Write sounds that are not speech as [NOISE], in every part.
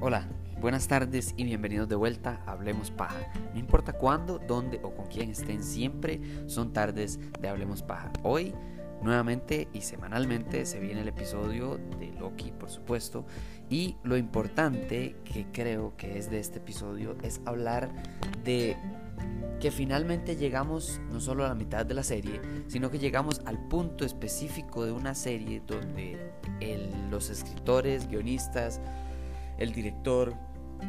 Hola, buenas tardes y bienvenidos de vuelta a Hablemos Paja. No importa cuándo, dónde o con quién estén, siempre son tardes de Hablemos Paja. Hoy, nuevamente y semanalmente, se viene el episodio de Loki, por supuesto. Y lo importante que creo que es de este episodio es hablar de que finalmente llegamos no solo a la mitad de la serie, sino que llegamos al punto específico de una serie donde los escritores, guionistas, el director,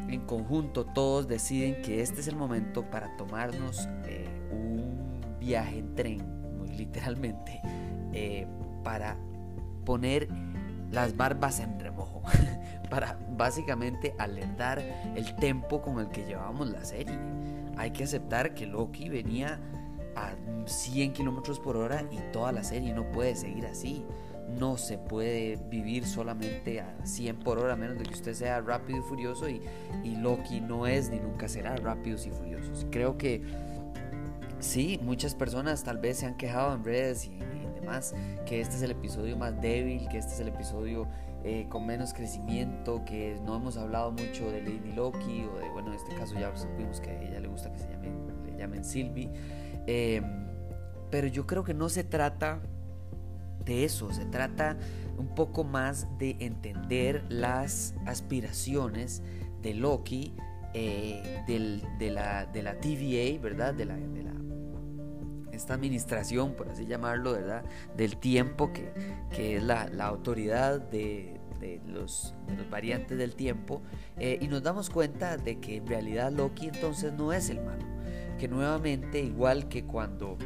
en conjunto todos deciden que este es el momento para tomarnos eh, un viaje en tren, muy literalmente, eh, para poner las barbas en remojo, [LAUGHS] para básicamente alertar el tempo con el que llevamos la serie. Hay que aceptar que Loki venía a 100 kilómetros por hora y toda la serie no puede seguir así no se puede vivir solamente a 100 por hora, a menos de que usted sea rápido y furioso. Y, Loki no es ni nunca será rápidos y furiosos. Creo que sí, muchas personas tal vez se han quejado en redes y, demás que este es el episodio más débil, que este es el episodio eh, con menos crecimiento, que no hemos hablado mucho de Lady Loki o de, bueno, en este caso ya supimos que a ella le gusta que se llame, le llamen Sylvie. Em, pero yo creo que no se trata de eso, se trata un poco más de entender las aspiraciones de Loki, eh, de, la, de la TVA, ¿verdad? De la, de la, esta administración, por así llamarlo, ¿verdad? Del tiempo, que, que es la, la autoridad de, de los, los, variantes del tiempo, eh, y nos damos cuenta de que en realidad Loki entonces no es el malo, que nuevamente, igual que cuando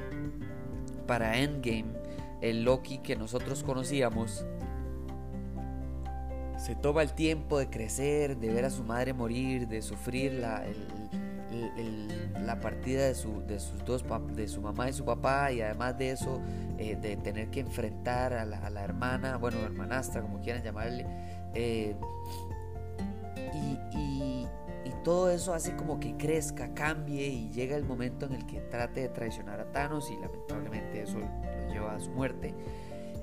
para Endgame, el Loki que nosotros conocíamos se toma el tiempo de crecer, de ver a su madre morir, de sufrir la, la partida de, su, de sus dos de su mamá y su papá y además de eso eh, de tener que enfrentar a la, hermana, bueno, hermanastra, como quieran llamarle. Eh, y, y, todo eso hace como que crezca, cambie y llega el momento en el que trate de traicionar a Thanos y lamentablemente eso lleva a su muerte.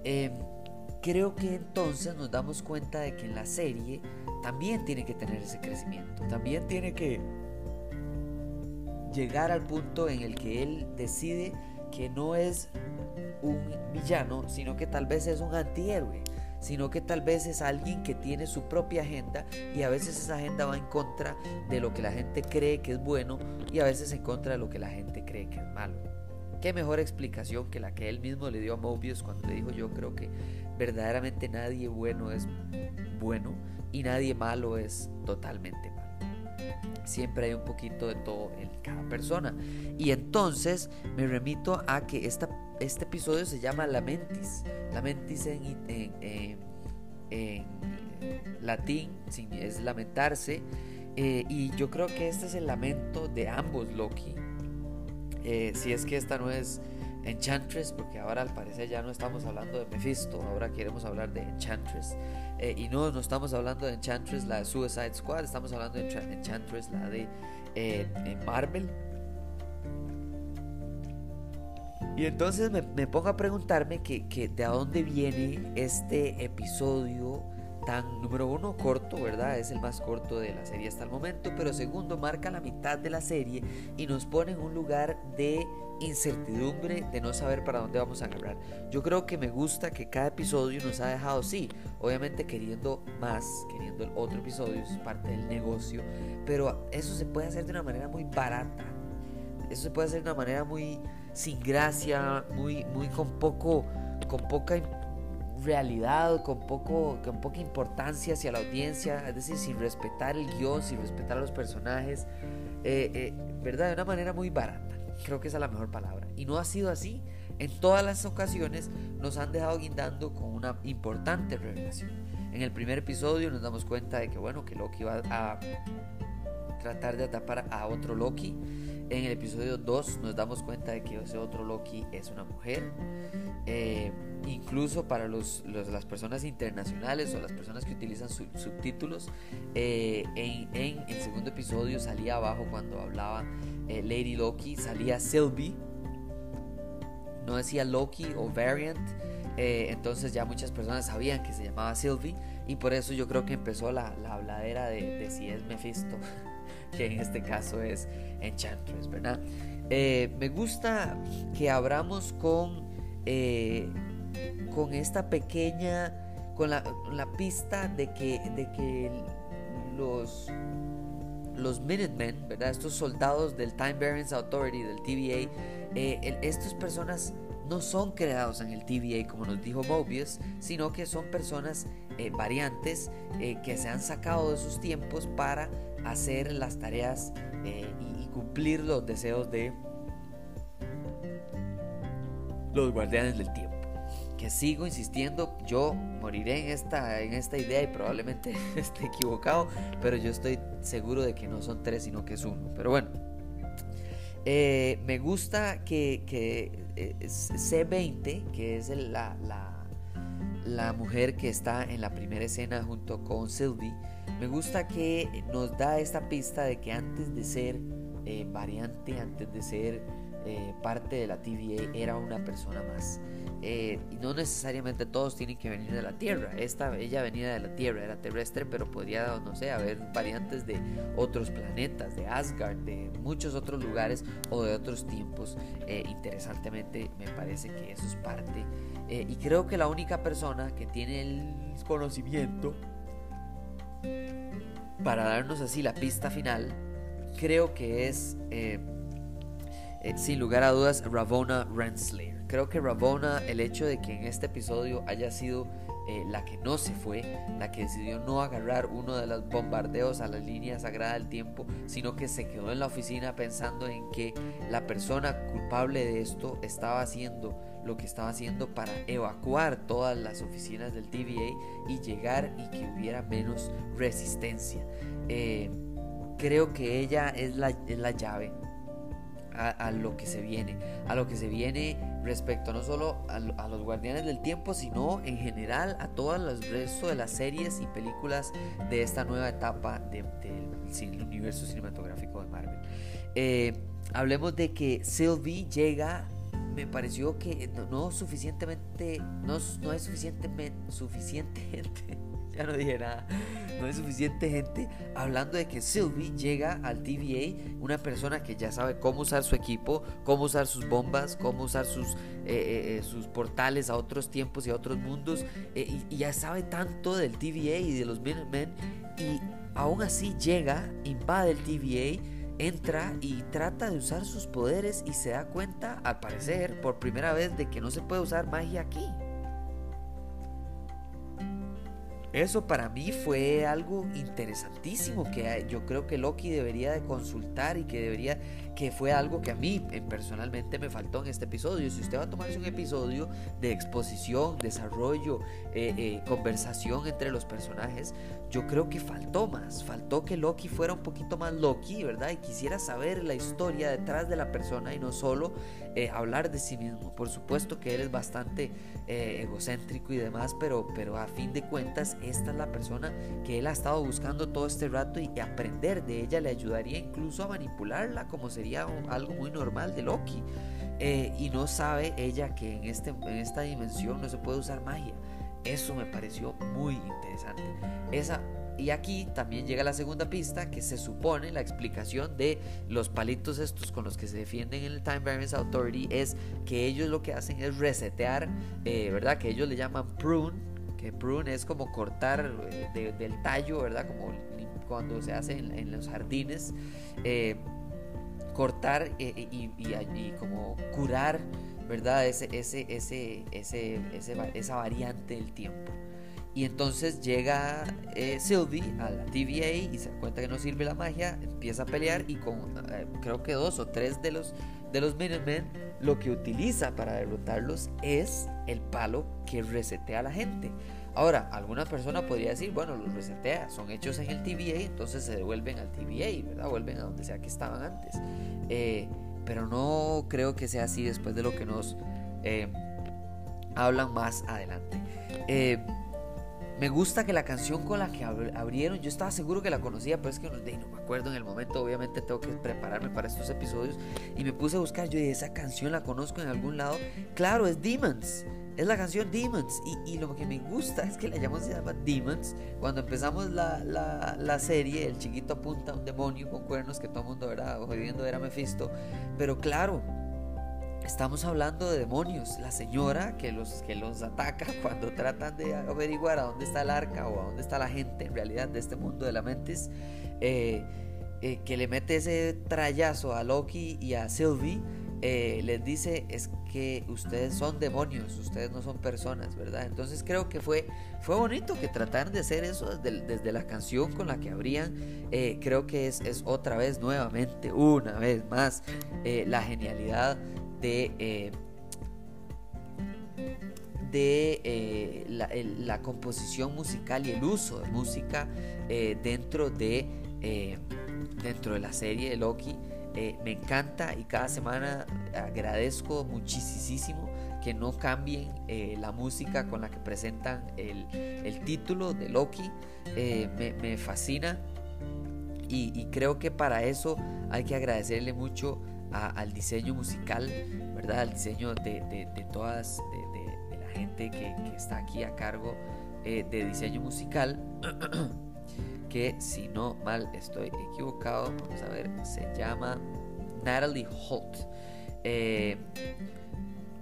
Em, creo que entonces nos damos cuenta de que en la serie también tiene que tener ese crecimiento, también tiene que llegar al punto en el que él decide que no es un villano, sino que tal vez es un antihéroe, sino que tal vez es alguien que tiene su propia agenda y a veces esa agenda va en contra de lo que la gente cree que es bueno y a veces en contra de lo que la gente cree que es malo. Qué mejor explicación que la que él mismo le dio a Mobius cuando le dijo yo creo que verdaderamente nadie bueno es bueno y nadie malo es totalmente malo. Siempre hay un poquito de todo en cada persona. Y entonces me remito a que esta, este episodio se llama Lamentis. Lamentis en, en, latín es lamentarse. Eh, y yo creo que este es el lamento de ambos Loki eh, si es que esta no es Enchantress, porque ahora al parecer ya no estamos hablando de Mephisto, ahora queremos hablar de Enchantress. Eh, y no, no estamos hablando de Enchantress, la de Suicide Squad, estamos hablando de Enchantress, la de eh, Marvel. Y entonces me, pongo a preguntarme que, de dónde viene este episodio número uno, corto, ¿verdad? Es el más corto de la serie hasta el momento, pero segundo, marca la mitad de la serie y nos pone en un lugar de incertidumbre, de no saber para dónde vamos a agarrar. Yo creo que me gusta que cada episodio nos ha dejado, sí, obviamente queriendo más, queriendo el otro episodio, es parte del negocio, pero eso se puede hacer de una manera muy barata. Eso se puede hacer de una manera muy sin gracia, muy, muy con poco, con poca realidad, con, poco, con poca importancia hacia la audiencia, es decir, sin respetar el guion, sin respetar a los personajes, eh, eh, ¿verdad? De una manera muy barata, creo que esa es la mejor palabra. Y no ha sido así. En todas las ocasiones nos han dejado guindando con una importante revelación. En el primer episodio nos damos cuenta de que, bueno, que Loki va a tratar de atrapar a otro Loki. En el episodio 2 nos damos cuenta de que ese otro Loki es una mujer. Eh, incluso para los, las personas internacionales o las personas que utilizan subtítulos, eh, en, el segundo episodio salía abajo cuando hablaba eh, Lady Loki, salía Sylvie. No decía Loki o Variant. entonces ya muchas personas sabían que se llamaba Sylvie y por eso yo creo que empezó la, la habladera de, de si es Mephisto [LAUGHS] que en este caso es Enchantress, ¿verdad? Eh, me gusta que abramos con, eh, con esta pequeña, con la, pista de que, de que los, los Minutemen, ¿verdad? Estos soldados del Time Variance Authority, del TVA, eh, estas personas no son creados en el TVA como nos dijo Mobius, sino que son personas variantes que se han sacado de sus tiempos para hacer las tareas eh, y, cumplir los deseos de los guardianes del tiempo. Que sigo insistiendo, yo moriré en esta, en esta idea y probablemente [LAUGHS] esté equivocado, pero yo estoy seguro de que no son tres, sino que es uno. Pero bueno, eh, me gusta que, que eh, C20, que es la, la mujer que está en la primera escena junto con Sylvie, me gusta que nos da esta pista de que antes de ser eh, variante, antes de ser eh, parte de la TVA, era una persona más. Eh, y no necesariamente todos tienen que venir de la Tierra. Esta, ella venía de la Tierra, era terrestre, pero podía, no sé, haber variantes de otros planetas, de Asgard, de muchos otros lugares o de otros tiempos. interesantemente, me parece que eso es parte. y creo que la única persona que tiene el conocimiento para darnos así la pista final, creo que es, eh, sin lugar a dudas, Ravona Renslayer. Creo que Ravona, el hecho de que en este episodio haya sido eh, la que no se fue, la que decidió no agarrar uno de los bombardeos a la línea sagrada del tiempo, sino que se quedó en la oficina pensando en que la persona culpable de esto estaba haciendo lo que estaba haciendo para evacuar todas las oficinas del TVA y llegar y que hubiera menos resistencia. Eh, creo que ella es la, la llave a, lo que se viene, a lo que se viene respecto no solo a, los guardianes del tiempo, sino en general a todo el resto de las series y películas de esta nueva etapa del universo cinematográfico de Marvel. Eh, hablemos de que Sylvie llega me pareció que no, suficientemente, no, no es suficientemente, suficiente gente, no dije nada, no es suficiente gente hablando de que Sylvie llega al TVA, una persona que ya sabe cómo usar su equipo, cómo usar sus bombas, cómo usar sus, eh, eh, eh, sus portales a otros tiempos y a otros mundos, y, y, ya sabe tanto del TVA y de los Minutemen, y aún así llega, invade el TVA, entra y trata de usar sus poderes y se da cuenta, al parecer, por primera vez, de que no se puede usar magia aquí. Eso para mí fue algo interesantísimo que yo creo que Loki debería de consultar y que debería que fue algo que a mí eh, personalmente me faltó en este episodio. Si usted va a tomarse un episodio de exposición, desarrollo, eh, eh, conversación entre los personajes, yo creo que faltó más. Faltó que Loki fuera un poquito más Loki, ¿verdad? Y quisiera saber la historia detrás de la persona y no solo hablar de sí mismo. Por supuesto que él es bastante egocéntrico y demás, pero, pero a fin de cuentas, esta es la persona que él ha estado buscando todo este rato y aprender de ella le ayudaría incluso a manipularla como sería algo muy normal de Loki. Eh, y no sabe ella que en, este, en esta dimensión no se puede usar magia. Eso me pareció muy interesante. Esa, y aquí también llega la segunda pista, que se supone la explicación de los palitos estos con los que se defienden en el Time Variance Authority es que ellos lo que hacen es resetear, eh, ¿verdad? Que ellos le llaman prune, que prune es como cortar eh, del tallo, ¿verdad? Como cuando se hace en, los jardines cortar eh, eh, y, como curar, ¿verdad? Ese, ese, ese, ese, esa variante del tiempo. Y entonces llega eh, Sylvie a la TVA y se da cuenta que no sirve la magia, empieza a pelear y con creo que dos o tres de los, de los Minutemen lo que utiliza para derrotarlos es el palo que resetea a la gente. Ahora, alguna persona podría decir, bueno, los resetea, son hechos en el TVA, entonces se devuelven al TVA, ¿verdad? Vuelven a donde sea que estaban antes. Eh, pero no creo que sea así después de lo que nos eh, hablan más adelante. Eh, me gusta que la canción con la que abrieron, yo estaba seguro que la conocía, pero es que no, me acuerdo en el momento. Obviamente tengo que prepararme para estos episodios. Y me puse a buscar, yo dije, esa canción la conozco en algún lado. Claro, es Demons. Es la canción Demons. Y, lo que me gusta es que la llamamos se Demons. Cuando empezamos la, la, serie, el chiquito apunta a un demonio con cuernos que todo el mundo era jodiendo era Mephisto. Pero claro, Estamos hablando de demonios. La señora que los, que los ataca [LAUGHS] cuando tratan de averiguar a dónde está el arca o a dónde está la gente en realidad de este mundo de la mentes, eh, eh, que le mete ese trayazo a Loki y a Sylvie, eh, les dice es que ustedes son demonios, ustedes no son personas, ¿verdad? Entonces creo que fue, fue bonito que trataran de hacer eso desde, la canción con la que abrían. creo que es, es, otra vez, nuevamente, una vez más, la genialidad de, eh, de eh, la, composición musical y el uso de música eh, dentro, de, dentro de la serie de Loki. Me encanta y cada semana agradezco muchísimo que no cambien la música con la que presentan el, título de Loki. Me, fascina y, creo que para eso hay que agradecerle mucho al diseño musical, ¿verdad? Al diseño de, de, todas, la gente que, está aquí a cargo eh, de diseño musical, [CLEARS THROAT] que si no mal estoy equivocado, vamos a ver, se llama Natalie Holt. Eh,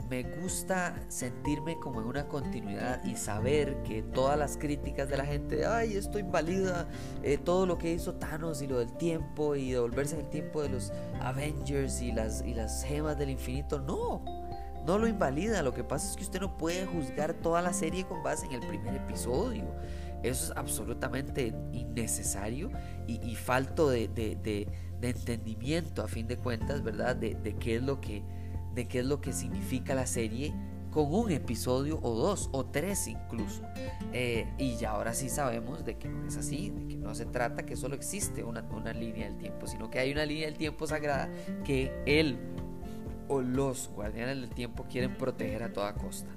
me gusta sentirme como en una continuidad y saber que todas las críticas de la gente, ay, esto invalida eh, todo lo que hizo Thanos y lo del tiempo y devolverse en el tiempo de los Avengers y las, y las gemas del infinito, no, no lo invalida. Lo que pasa es que usted no puede juzgar toda la serie con base en el primer episodio. Eso es absolutamente innecesario y, falto de, entendimiento a fin de cuentas, ¿verdad? De, de qué es lo que de qué es lo que significa la serie con un episodio o dos o tres incluso. Eh, y ya ahora sí sabemos de que no es así, de que no se trata que solo existe una, una línea del tiempo, sino que hay una línea del tiempo sagrada que él o los guardianes del tiempo quieren proteger a toda costa.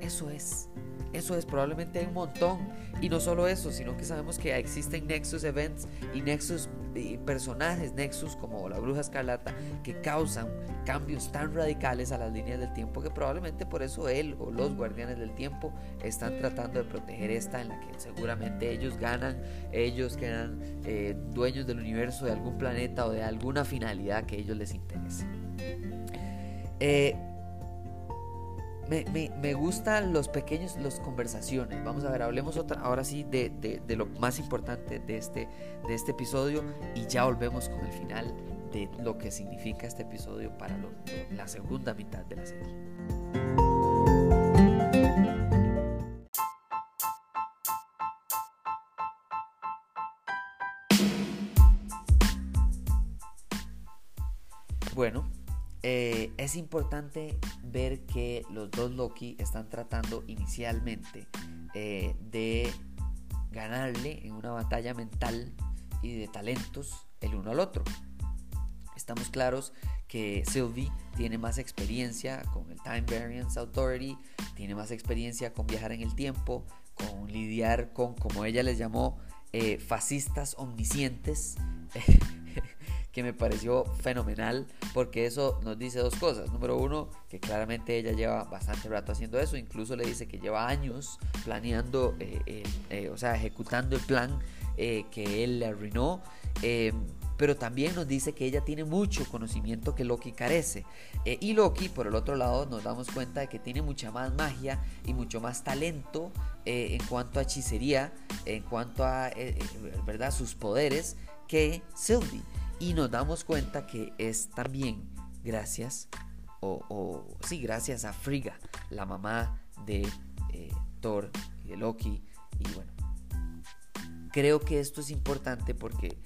Eso es. Eso es, probablemente hay un montón. Y no solo eso, sino que sabemos que existen Nexus Events y Nexus eh, personajes, Nexus como la Bruja Escarlata, que causan cambios tan radicales a las líneas del tiempo que probablemente por eso él o los guardianes del tiempo están tratando de proteger esta en la que seguramente ellos ganan, ellos quedan eh, dueños del universo de algún planeta o de alguna finalidad que a ellos les interese. Eh, me, gustan los pequeños, las conversaciones. Vamos a ver, hablemos otra, ahora sí de, lo más importante de este, de este episodio y ya volvemos con el final de lo que significa este episodio para la segunda mitad de la serie. Bueno, es importante ver que los dos Loki están tratando inicialmente eh, de ganarle en una batalla mental y de talentos el uno al otro. Estamos claros que Sylvie tiene más experiencia con el Time Variance Authority, tiene más experiencia con viajar en el tiempo, con lidiar con, como ella les llamó, eh, fascistas omniscientes. [LAUGHS] que me pareció fenomenal porque eso nos dice dos cosas. Número uno, que claramente ella lleva bastante rato haciendo eso, incluso le dice que lleva años planeando, eh, eh, o sea, ejecutando el plan eh, que él le arruinó. pero también nos dice que ella tiene mucho conocimiento que Loki carece. y Loki, por el otro lado, nos damos cuenta de que tiene mucha más magia y mucho más talento en cuanto a hechicería, en cuanto a ¿verdad? sus poderes que Sylvie y nos damos cuenta que es también gracias, o, sí, gracias a Frigga, la mamá de eh, Thor y de Loki. Y bueno, creo que esto es importante porque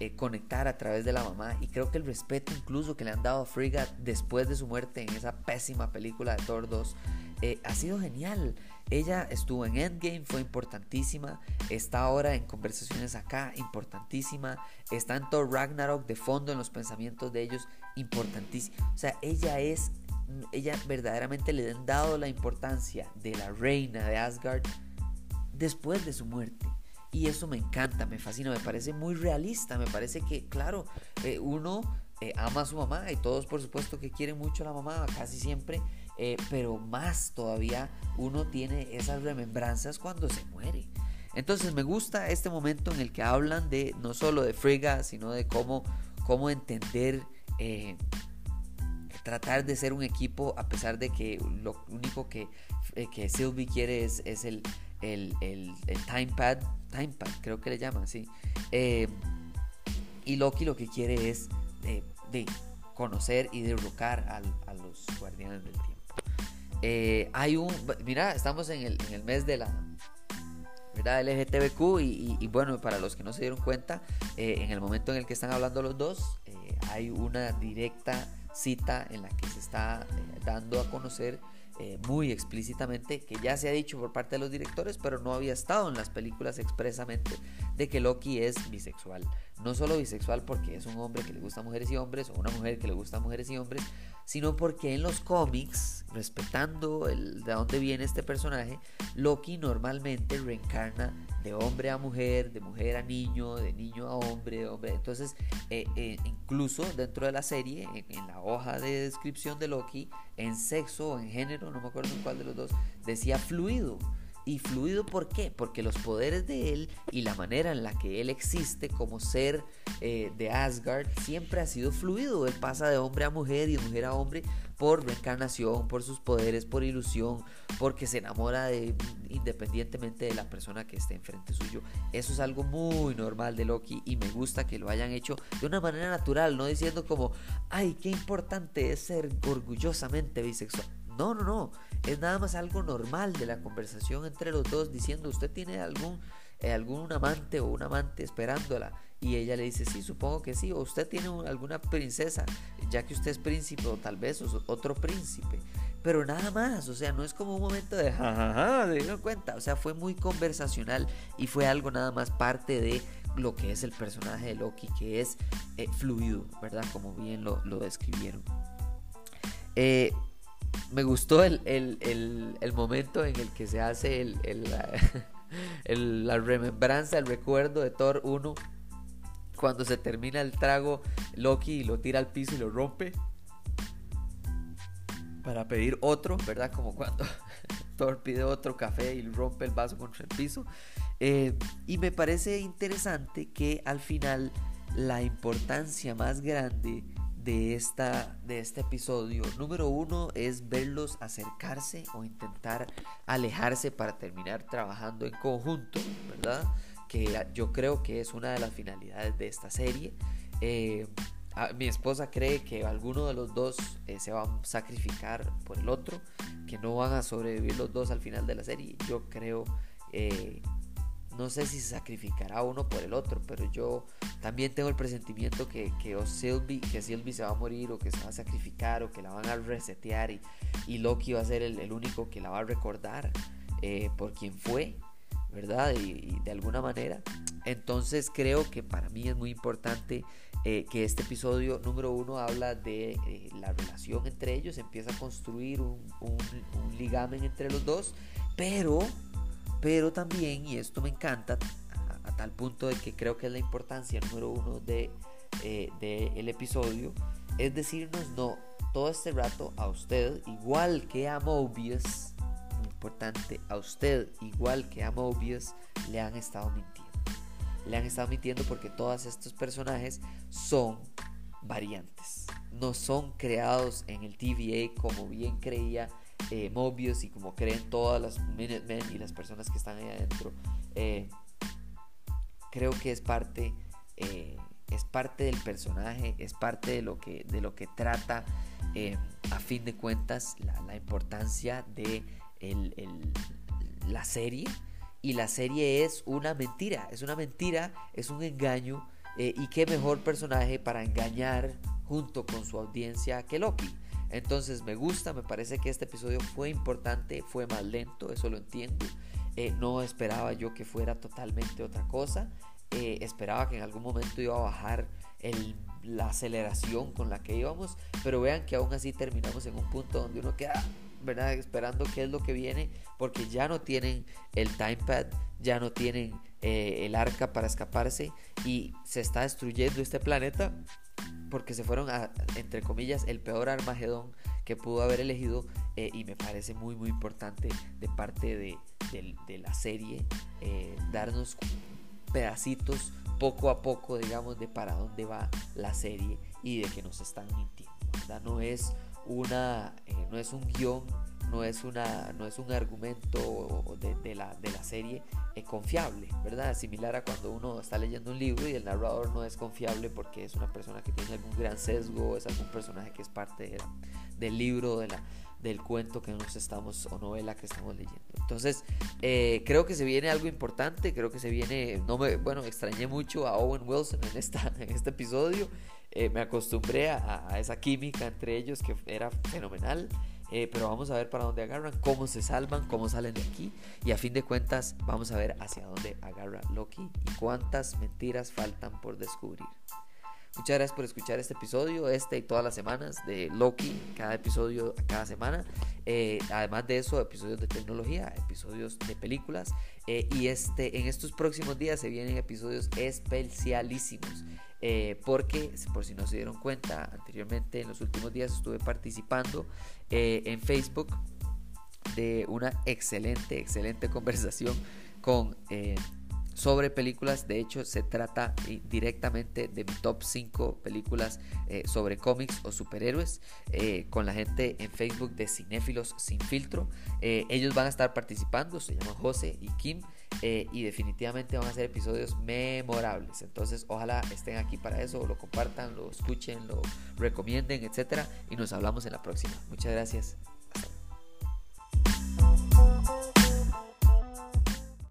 eh, conectar a través de la mamá y creo que el respeto incluso que le han dado a Frigga después de su muerte en esa pésima película de Thor 2 eh, ha sido genial. Ella estuvo en Endgame, fue importantísima. Está ahora en conversaciones acá, importantísima. Está en Thor Ragnarok de fondo en los pensamientos de ellos, importantísima. O sea, ella es, ella verdaderamente le han dado la importancia de la reina de Asgard después de su muerte. Y eso me encanta, me fascina, me parece muy realista, me parece que, claro, eh, uno eh, ama a su mamá y todos por supuesto que quieren mucho a la mamá, casi siempre, eh, pero más todavía uno tiene esas remembranzas cuando se muere. Entonces me gusta este momento en el que hablan de no solo de Frigga, sino de cómo, cómo entender, tratar de ser un equipo a pesar de que lo único que, que Sylvie quiere es, es el, el, el, el timepad, timepad creo que le llaman así. Eh, y Loki lo que quiere es eh, de conocer y derrocar a los guardianes del tiempo. Eh, hay un, mira, estamos en el, en el mes de la ¿verdad? LGTBQ y, y, bueno, para los que no se dieron cuenta, en el momento en el que están hablando los dos, hay una directa cita en la que se está dando a conocer eh, muy explícitamente, que ya se ha dicho por parte de los directores, pero no había estado en las películas expresamente, de que Loki es bisexual. No solo bisexual porque es un hombre que le gusta mujeres y hombres, o una mujer que le gusta mujeres y hombres, sino porque en los cómics, respetando el, de dónde viene este personaje, Loki normalmente reencarna de hombre a mujer, de mujer a niño, de niño a hombre, hombre. Entonces, eh, eh, incluso dentro de la serie, en, la hoja de descripción de Loki, en sexo o en género, no me acuerdo en cuál de los dos, decía fluido. Y fluido, ¿por qué? Porque los poderes de él y la manera en la que él existe como ser eh, de Asgard siempre ha sido fluido. Él pasa de hombre a mujer y de mujer a hombre por reencarnación, por sus poderes, por ilusión, porque se enamora de, independientemente de la persona que esté enfrente suyo. Eso es algo muy normal de Loki y me gusta que lo hayan hecho de una manera natural, no diciendo como, ay, qué importante es ser orgullosamente bisexual. No, no, no. Es nada más algo normal de la conversación entre los dos diciendo, usted tiene algún, eh, algún amante o un amante esperándola. Y ella le dice, sí, supongo que sí. O usted tiene alguna princesa, ya que usted es príncipe o tal vez otro príncipe. Pero nada más, o sea, no es como un momento de jajaja, de dieron cuenta. O sea, fue muy conversacional y fue algo nada más parte de lo que es el personaje de Loki, que es eh, fluido, ¿verdad? Como bien lo, lo describieron. Eh, me gustó el, momento en el que se hace el, [LAUGHS] la, remembranza, el recuerdo de Thor 1. Cuando se termina el trago, Loki lo tira al piso y lo rompe. Para pedir otro, ¿verdad? Como cuando [LAUGHS] Thor pide otro café y rompe el vaso contra el piso. Eh, y me parece interesante que al final la importancia más grande de, esta, de este episodio. Número uno es verlos acercarse o intentar alejarse para terminar trabajando en conjunto, ¿verdad? Que yo creo que es una de las finalidades de esta serie. Eh, mi esposa cree que alguno de los dos eh, se va a sacrificar por el otro, que no van a sobrevivir los dos al final de la serie. Yo creo eh, no sé si se sacrificará uno por el otro, pero yo también tengo el presentimiento que, que Sylvie, que Sylvie se va a morir o que se va a sacrificar o que la van a resetear y, y Loki va a ser el, único que la va a recordar eh, por quien fue, ¿verdad? Y, de alguna manera. Entonces creo que para mí es muy importante eh, que este episodio número uno habla de eh, la relación entre ellos, empieza a construir un ligamen entre los dos, pero pero también, y esto me encanta, a, tal punto de que creo que es la importancia número uno de, eh, el episodio, es decirnos no todo este rato a usted, igual que a Mobius, muy importante, a usted, igual que a Mobius, le han estado mintiendo. Le han estado mintiendo porque todos estos personajes son variantes. No son creados en el TVA como bien creía eh, Mobius y como creen todas las Minutemen y las personas que están ahí adentro, eh, creo que es parte, eh, es parte del personaje, es parte de lo que, de lo que trata a fin de cuentas la, importancia de la serie. Y la serie es una mentira, es una mentira, es un engaño. y qué mejor personaje para engañar junto con su audiencia que Loki. Entonces me gusta, me parece que este episodio fue importante, fue más lento, eso lo entiendo. Eh, no esperaba yo que fuera totalmente otra cosa. Eh, esperaba que en algún momento iba a bajar la aceleración con la que íbamos, pero vean que aún así terminamos en un punto donde uno queda, ¿verdad? Esperando qué es lo que viene, porque ya no tienen el timepad, ya no tienen eh, el arca para escaparse y se está destruyendo este planeta porque se fueron a, entre comillas, el peor Armagedón que pudo haber elegido eh, y me parece muy muy importante de parte de, la serie eh, darnos pedacitos poco a poco, digamos, de para dónde va la serie y de que nos están mintiendo. No es una, eh, no es un guion, no es, una, no es un argumento de, la, de la, serie eh, confiable, ¿verdad? Similar a cuando uno está leyendo un libro y el narrador no es confiable porque es una persona que tiene algún gran sesgo, es algún personaje que es parte del libro, de la, del cuento que nos estamos o novela que estamos leyendo. Entonces, eh, creo que se viene algo importante, creo que se viene, no me, bueno, extrañé mucho a Owen Wilson en, esta, [LAUGHS] en este episodio, eh, me acostumbré a, esa química entre ellos que era fenomenal. Eh, pero vamos a ver para dónde agarran, cómo se salvan, cómo salen de aquí y a fin de cuentas vamos a ver hacia dónde agarra Loki y cuántas mentiras faltan por descubrir. Muchas gracias por escuchar este episodio, este y todas las semanas de Loki, cada episodio cada semana. Eh, además de eso, episodios de tecnología, episodios de películas. Eh, y este, en estos próximos días se vienen episodios especialísimos. Eh, porque, por si no se dieron cuenta, anteriormente en los últimos días estuve participando en Facebook de una excelente, excelente [LAUGHS] conversación con sobre películas. De hecho, se trata eh, directamente de mi top 5 películas eh, sobre cómics o superhéroes eh, con la gente en Facebook de Cinéfilos Sin Filtro. ellos van a estar participando, se llaman José y Kim. Y definitivamente van a ser episodios memorables. Entonces, ojalá estén aquí para eso, lo compartan, lo escuchen, lo recomienden, etcétera. Y nos hablamos en la próxima. Muchas gracias.